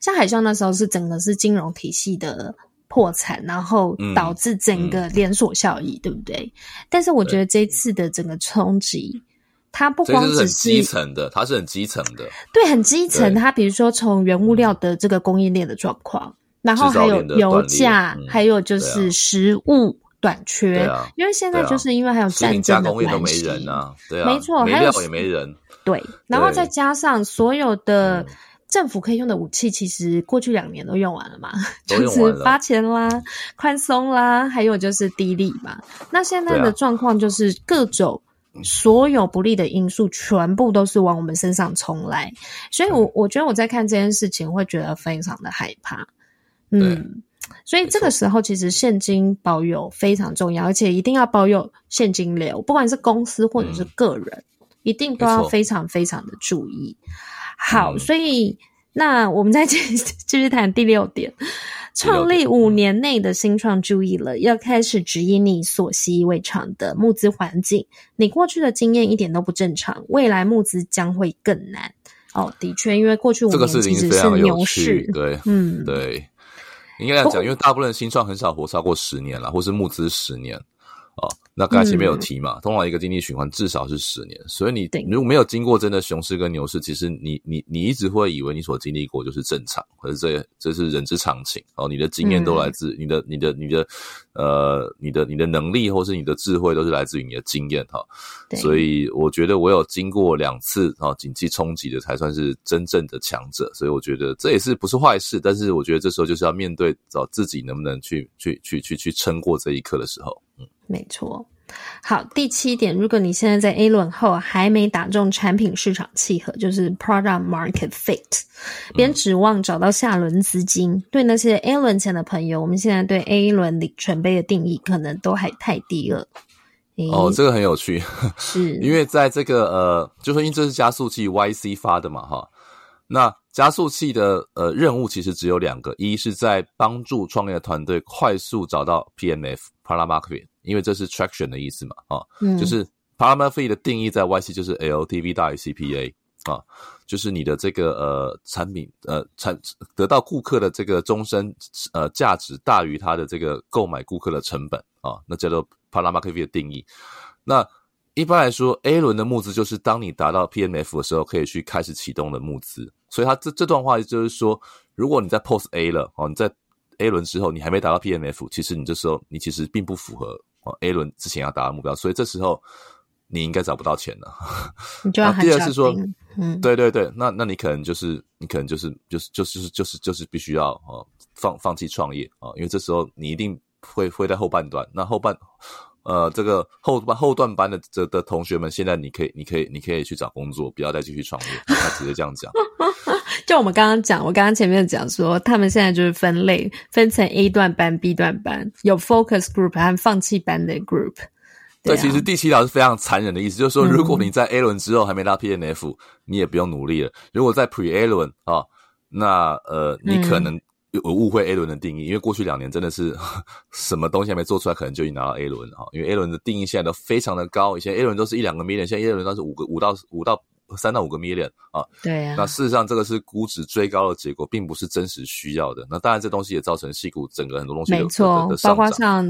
像海啸那时候是整个是金融体系的破产，然后导致整个连锁效益，嗯嗯、对不对？但是我觉得这次的整个冲击，它不光只是，是很基层的，它是很基层的，对，很基层。它比如说从原物料的这个供应链的状况。然后还有油价，嗯、还有就是食物短缺，啊、因为现在就是因为还有战争的关系，都没人啊，对啊，没错，没料也没人，对，然后再加上所有的政府可以用的武器，其实过去两年都用完了嘛，就是发钱啦、宽松啦，还有就是低利嘛。那现在的状况就是各种所有不利的因素全部都是往我们身上冲来，所以我我觉得我在看这件事情会觉得非常的害怕。嗯，所以这个时候其实现金保有非常重要，而且一定要保有现金流，不管是公司或者是个人，嗯、一定都要非常非常的注意。好，嗯、所以那我们再继继续谈第六点，创立五年内的新创注意了，要开始指引你所习以为常的募资环境，你过去的经验一点都不正常，未来募资将会更难。哦，的确，因为过去五年其实是牛市，对，嗯，对。应该这样讲，因为大部分的新创很少活超过十年了，或是募资十年，哦，那刚才前面有提嘛，嗯、通常一个经济循环至少是十年，所以你如果没有经过真的熊市跟牛市，其实你你你一直会以为你所经历过就是正常，可是这这是人之常情哦，你的经验都来自你的、嗯、你的你的。你的呃，你的你的能力或是你的智慧都是来自于你的经验哈，对。所以我觉得我有经过两次啊经济冲击的才算是真正的强者，所以我觉得这也是不是坏事，但是我觉得这时候就是要面对找自己能不能去去去去去撑过这一刻的时候，嗯，没错。好，第七点，如果你现在在 A 轮后还没打中产品市场契合，就是 Product Market Fit，别指望找到下轮资金。嗯、对那些 A 轮前的朋友，我们现在对 A 轮里程碑的定义可能都还太低了。哦，这个很有趣，是 因为在这个呃，就是因为这是加速器 YC 发的嘛，哈，那加速器的呃任务其实只有两个，一是在帮助创业团队快速找到 PMF Product Market 因为这是 Traction 的意思嘛，啊，嗯，就是 Market Fit 的定义在 YC 就是 LTV 大于 CPA 啊，就是你的这个呃产品呃产得到顾客的这个终身呃价值大于他的这个购买顾客的成本啊，那叫做。Market Fit 的定义，那一般来说，A 轮的募资就是当你达到 PMF 的时候，可以去开始启动的募资。所以，他这这段话就是说，如果你在 Post A 了哦，你在 A 轮之后，你还没达到 PMF，其实你这时候你其实并不符合哦 A 轮之前要达到目标，所以这时候你应该找不到钱了。你就要 第二是说，嗯，对对对，那那你可能就是你可能就是就是就是就是就是必须要哦放放弃创业啊，因为这时候你一定。会会在后半段，那后半，呃，这个后半后段班的这的同学们，现在你可以，你可以，你可以去找工作，不要再继续创业。他直接这样讲。就我们刚刚讲，我刚刚前面讲说，他们现在就是分类，分成 A 段班、B 段班，有 focus group 和放弃班的 group。对，啊、对，其实第七条是非常残忍的意思，就是说，如果你在 A 轮之后还没到 PNF，你也不用努力了。如果在 Pre A 轮啊，那呃，你可能、嗯。有误会 A 轮的定义，因为过去两年真的是 什么东西还没做出来，可能就已经拿到 A 轮了哈。因为 A 轮的定义现在都非常的高，以前 A 轮都是一两个 million，现在 A 轮都是五个五到五到三到五个 million 啊。对呀、啊。那事实上，这个是估值追高的结果，并不是真实需要的。那当然，这东西也造成矽谷整个很多东西没错，包括像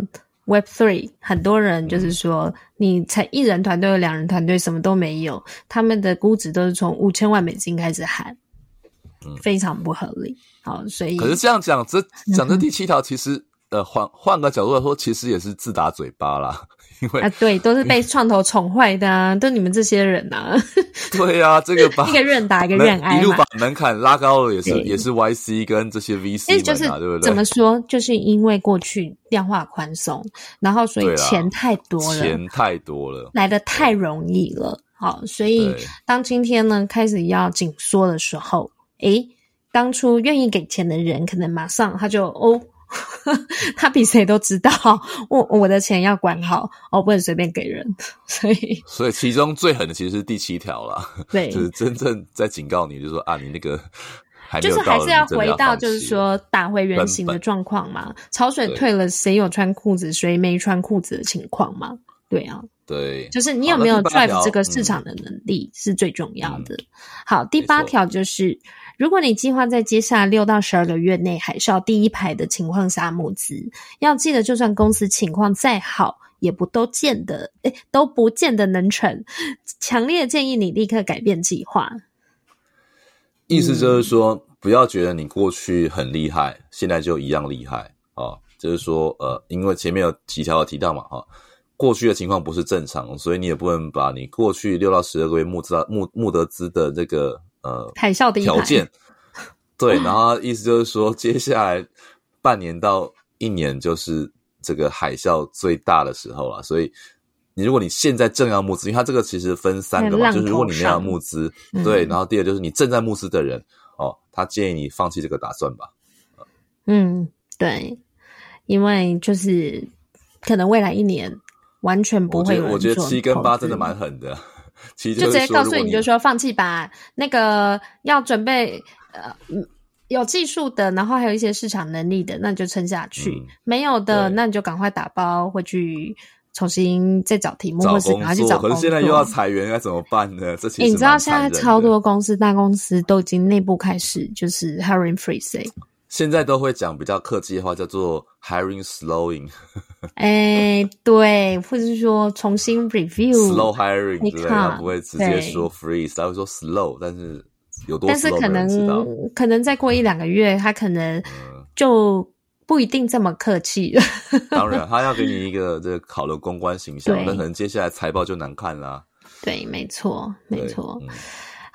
Web Three，很多人就是说，嗯、你才一人团队、两人团队，什么都没有，他们的估值都是从五千万美金开始喊。嗯，非常不合理。好，所以可是这样讲，这讲这第七条，其实、嗯、呃，换换个角度来说，其实也是自打嘴巴啦。因为啊，对，都是被 创投宠坏的啊，都你们这些人啊。对呀、啊，这个把 一个愿打一个愿挨，一路把门槛拉高了，也是也是 YC 跟这些 VC 嘛，就是对不对？怎么说？就是因为过去量化宽松，然后所以钱太多了，钱太多了，来的太容易了。好，所以当今天呢开始要紧缩的时候。诶，当初愿意给钱的人，可能马上他就哦，他比谁都知道，我我的钱要管好，我，不能随便给人，所以 所以其中最狠的其实是第七条啦，对，就是真正在警告你，就是说啊，你那个还就是还是要回到，就是说打回原形的状况嘛，潮水退了，谁有穿裤子，谁没穿裤子的情况嘛，对啊。对，就是你有没有 drive 这个市场的能力是最重要的。嗯、好，第八条就是，如果你计划在接下来六到十二个月内海啸第一排的情况下募资，要记得，就算公司情况再好，也不都见得，诶，都不见得能成。强烈建议你立刻改变计划。意思就是说，不要觉得你过去很厉害，现在就一样厉害啊。就是说，呃，因为前面有几条提到嘛，哈。过去的情况不是正常，所以你也不能把你过去六到十二个月募资募募得资的这个呃海啸的条件，对，然后意思就是说，接下来半年到一年就是这个海啸最大的时候了。所以你如果你现在正要募资，因为它这个其实分三个嘛，就是如果你没有募资，对，然后第二就是你正在募资的人哦，他建议你放弃这个打算吧。嗯，对，因为就是可能未来一年。完全不会有。我觉得七跟八真的蛮狠的，七就直接告诉你，就说放弃吧。那个要准备呃有技术的，然后还有一些市场能力的，那你就撑下去。嗯、没有的，那你就赶快打包回去，重新再找题目，或是赶快去找工作。可是现在又要裁员，该怎么办呢？这其实、欸、你知道现在超多公司、大公司都已经内部开始就是 hiring freeze。现在都会讲比较客气的话，叫做 hiring slowing。哎，对，或者是说重新 review slow hiring，对，他不会直接说 freeze，他会说 slow，但是有多但是可能可能再过一两个月，他可能就不一定这么客气了。当然，他要给你一个这个好的公关形象，那可能接下来财报就难看啦。对，没错，没错。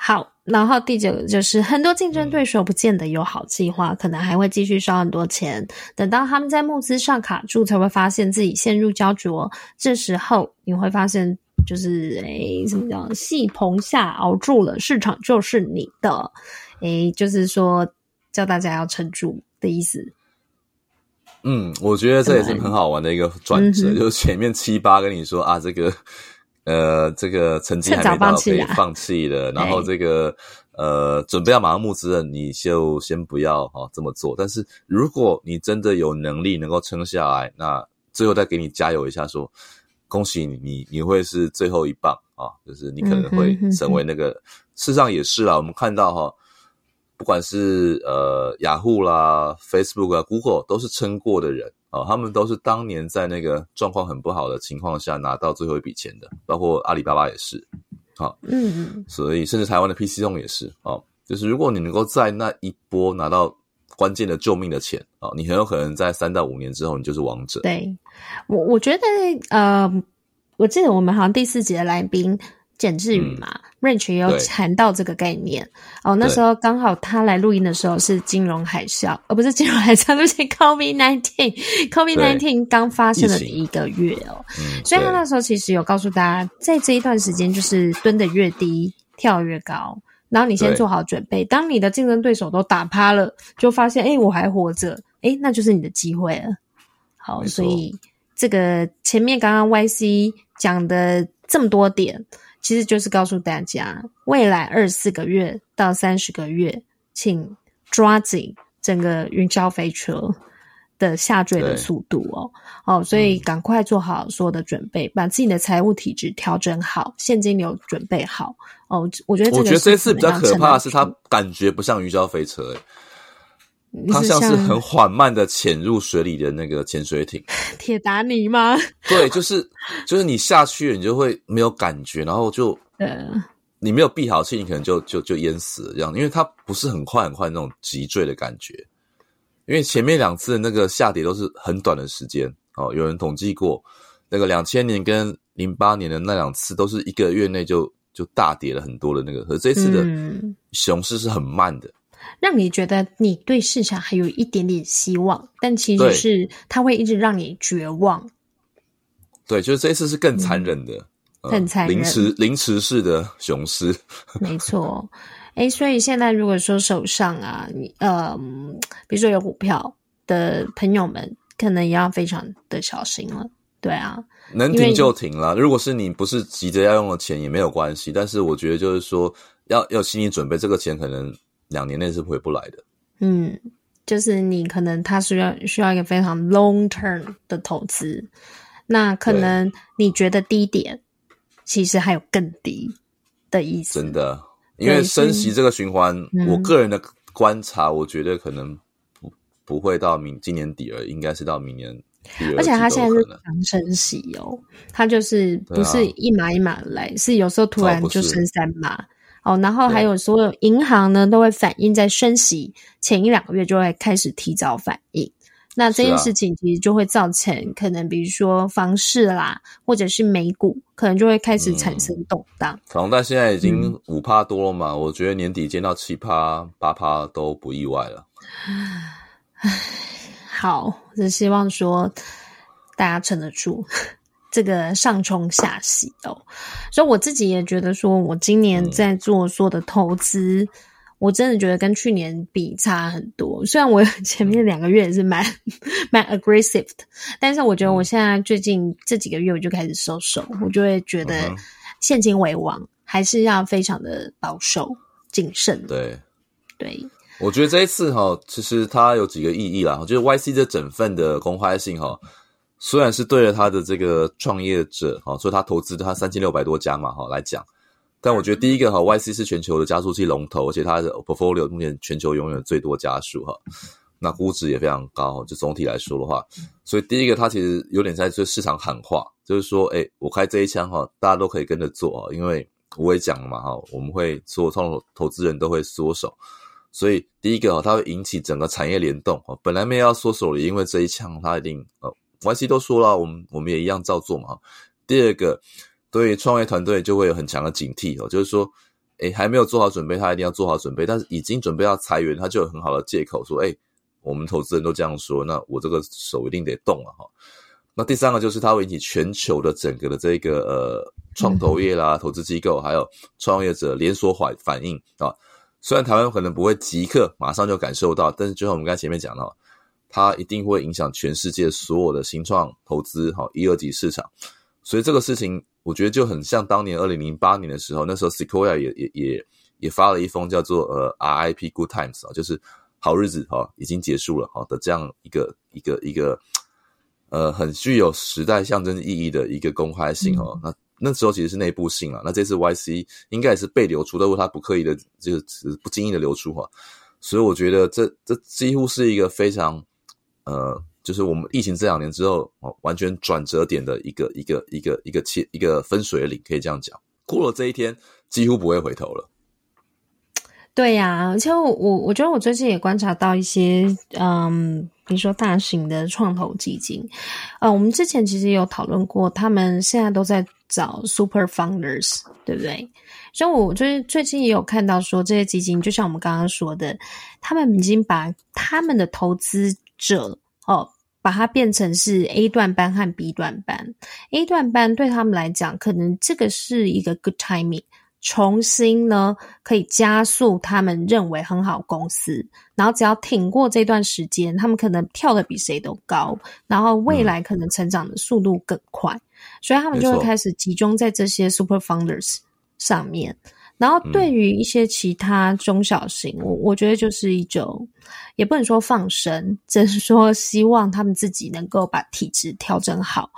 好，然后第九个就是很多竞争对手不见得有好计划，可能还会继续烧很多钱，等到他们在募资上卡住，才会发现自己陷入焦灼。这时候你会发现，就是诶，什么叫戏棚下熬住了，市场就是你的。诶，就是说叫大家要撑住的意思。嗯，我觉得这也是很好玩的一个转折，嗯、就是前面七八跟你说啊，这个。呃，这个成绩还没到，可以放弃了。然后这个呃，准备要马上募资了，你就先不要哈、哦、这么做。但是如果你真的有能力能够撑下来，那最后再给你加油一下说，说恭喜你，你你会是最后一棒啊！就是你可能会成为那个。嗯、哼哼事实上也是啦，我们看到哈，不管是呃雅虎啦、Facebook 啊、Google 都是撑过的人。哦，他们都是当年在那个状况很不好的情况下拿到最后一笔钱的，包括阿里巴巴也是，好，嗯嗯，所以甚至台湾的 PC 用也是，哦，就是如果你能够在那一波拿到关键的救命的钱，哦，你很有可能在三到五年之后你就是王者。对，我我觉得，呃，我记得我们好像第四集的来宾。简志宇嘛、嗯、，Range 也有谈到这个概念哦。那时候刚好他来录音的时候是金融海啸，而、哦、不是金融海啸，就是，COVID nineteen，COVID nineteen 刚发生的第一个月哦。嗯、所以他那时候其实有告诉大家，在这一段时间就是蹲的越低，跳越高，然后你先做好准备。当你的竞争对手都打趴了，就发现哎，我还活着，哎，那就是你的机会了。好，所以这个前面刚刚 YC 讲的这么多点。其实就是告诉大家，未来二十四个月到三十个月，请抓紧整个云霄飞车的下坠的速度哦。哦，所以赶快做好所有的准备，嗯、把自己的财务体质调整好，现金流准备好哦。我觉得这个，我觉得这次比较可怕的是，它感觉不像云霄飞车，它像是很缓慢的潜入水里的那个潜水艇，铁达尼吗？对，就是就是你下去了，你就会没有感觉，然后就 呃，你没有闭好气，你可能就就就淹死了这样，因为它不是很快很快那种急坠的感觉，因为前面两次的那个下跌都是很短的时间哦，有人统计过，那个两千年跟零八年的那两次都是一个月内就就大跌了很多的那个，可是这次的熊市是很慢的。让你觉得你对市场还有一点点希望，但其实是它会一直让你绝望。对，就是这一次是更残忍的，嗯、更残忍，凌迟凌迟式的熊市。没错，哎，所以现在如果说手上啊，你呃，比如说有股票的朋友们，可能也要非常的小心了。对啊，能停就停了。如果是你不是急着要用的钱，也没有关系。但是我觉得就是说，要要心理准备，这个钱可能。两年内是回不来的。嗯，就是你可能他需要需要一个非常 long term 的投资，那可能你觉得低点，其实还有更低的意思。真的，因为升息这个循环，嗯、我个人的观察，我觉得可能不不会到明今年底了，应该是到明年。而且他现在是强升息哦，他就是不是一码一码来，啊、是有时候突然就升三码。哦，然后还有所有银行呢，都会反映在升息前一两个月就会开始提早反应。那这件事情其实就会造成可能，比如说房市啦，或者是美股，可能就会开始产生动荡。房贷现在已经五趴多了嘛，嗯、我觉得年底见到七趴、八趴都不意外了。唉，好，只希望说大家撑得住。这个上冲下洗哦，所以我自己也觉得说，我今年在做所有的投资，嗯、我真的觉得跟去年比差很多。虽然我前面两个月也是蛮 蛮 aggressive 的，但是我觉得我现在最近这几个月我就开始收手，我就会觉得现金为王，还是要非常的保守谨慎。对对，我觉得这一次哈，其实它有几个意义啦。我觉得 YC 这整份的公开性哈。虽然是对着他的这个创业者哈，所以他投资他三千六百多家嘛哈来讲，但我觉得第一个哈，YC 是全球的加速器龙头，而且它的 portfolio 目前全球拥有最多加速哈，那估值也非常高，就总体来说的话，所以第一个他其实有点在对市场喊话，就是说，诶我开这一枪哈，大家都可以跟着做啊，因为我也讲了嘛哈，我们会所有创投投资人都会缩手，所以第一个哈，它会引起整个产业联动，本来没有要缩手的，因为这一枪它一定呃。YC 都说了，我们我们也一样照做嘛。第二个，对创业团队就会有很强的警惕哦，就是说诶还没有做好准备，他一定要做好准备。但是已经准备要裁员，他就有很好的借口说，诶我们投资人都这样说，那我这个手一定得动了哈。那第三个就是它会引起全球的整个的这个呃创投业啦、投资机构还有创业者连锁反反应啊。虽然台湾可能不会即刻马上就感受到，但是就像我们刚才前面讲到，它一定会影响全世界所有的新创投资哈一二级市场。所以这个事情我觉得就很像当年二零零八年的时候，那时候 Sequoia 也也也也发了一封叫做呃 RIP Good Times 啊，就是好日子哈已经结束了哈的这样一个一个一个呃很具有时代象征意义的一个公开信哦。那那时候其实是内部信啊，那这次 YC 应该也是被流出，但是他不刻意的，就是不经意的流出哈，所以我觉得这这几乎是一个非常呃，就是我们疫情这两年之后哦，完全转折点的一个一个一个一个切一个分水岭，可以这样讲。过了这一天，几乎不会回头了。对呀，而且我我觉得我最近也观察到一些嗯。比如说大型的创投基金，呃，我们之前其实有讨论过，他们现在都在找 super founders，对不对？所以我最最近也有看到说，这些基金就像我们刚刚说的，他们已经把他们的投资者哦，把它变成是 A 段班和 B 段班。A 段班对他们来讲，可能这个是一个 good timing。重新呢，可以加速他们认为很好公司，然后只要挺过这段时间，他们可能跳的比谁都高，然后未来可能成长的速度更快，嗯、所以他们就会开始集中在这些 super founders 上面。然后对于一些其他中小型，我、嗯、我觉得就是一种，也不能说放生，只是说希望他们自己能够把体质调整好，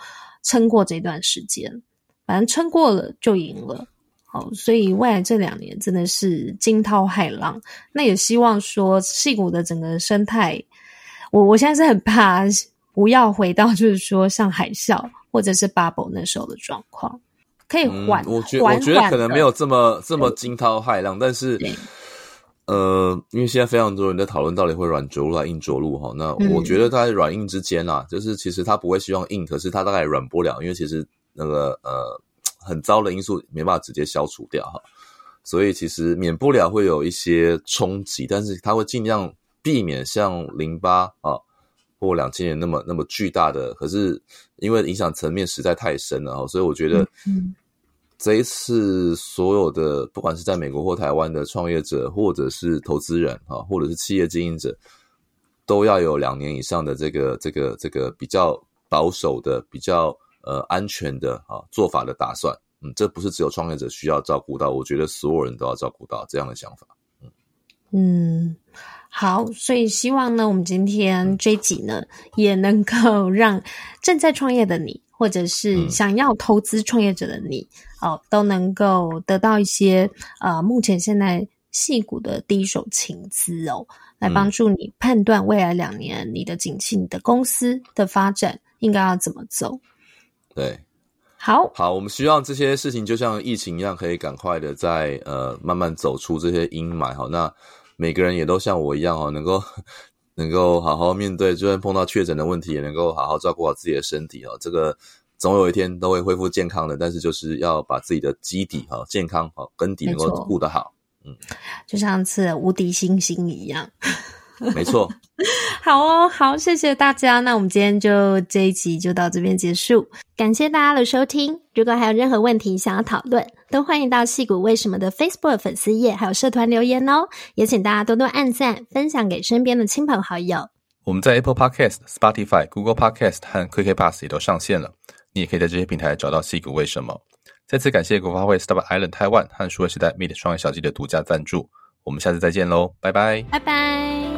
撑过这段时间，反正撑过了就赢了。好，所以未来这两年真的是惊涛骇浪。那也希望说，戏骨的整个生态，我我现在是很怕不要回到就是说像海啸或者是 bubble 那时候的状况，可以缓、嗯。我觉我觉得可能没有这么这么惊涛骇浪，但是呃，因为现在非常多人在讨论到底会软着陆还是硬着陆哈。那我觉得在软硬之间啊，就是其实他不会希望硬，可是他大概软不了，因为其实那个呃。很糟的因素没办法直接消除掉哈，所以其实免不了会有一些冲击，但是他会尽量避免像零八啊或两千年那么那么巨大的。可是因为影响层面实在太深了哈，所以我觉得这一次所有的不管是在美国或台湾的创业者，或者是投资人啊，或者是企业经营者，都要有两年以上的这个这个这个比较保守的比较。呃，安全的啊做法的打算，嗯，这不是只有创业者需要照顾到，我觉得所有人都要照顾到这样的想法，嗯嗯，好，所以希望呢，我们今天这集呢，也能够 让正在创业的你，或者是想要投资创业者的你，哦、呃，都能够得到一些呃，目前现在矽谷的第一手情资哦，来帮助你判断未来两年你的景气、你的公司的发展应该要怎么走。对，好。好，我们希望这些事情就像疫情一样，可以赶快的在呃慢慢走出这些阴霾。哈。那每个人也都像我一样哈，能够 能够好好面对，就算碰到确诊的问题，也能够好好照顾好自己的身体哦。这个总有一天都会恢复健康的，但是就是要把自己的基底哈健康哈根底能够顾得好，嗯，就像次无敌星星一样。没错，好哦，好，谢谢大家。那我们今天就这一集就到这边结束，感谢大家的收听。如果还有任何问题想要讨论，都欢迎到矽谷为什么的 Facebook 粉丝页还有社团留言哦。也请大家多多按赞，分享给身边的亲朋好友。我们在 Apple Podcast、Spotify、Google Podcast 和 kkpass 也都上线了，你也可以在这些平台找到矽谷为什么。再次感谢国发会 Startup Island Taiwan 和数位时代 Meet 创业小记的独家赞助。我们下次再见喽，拜拜，拜拜。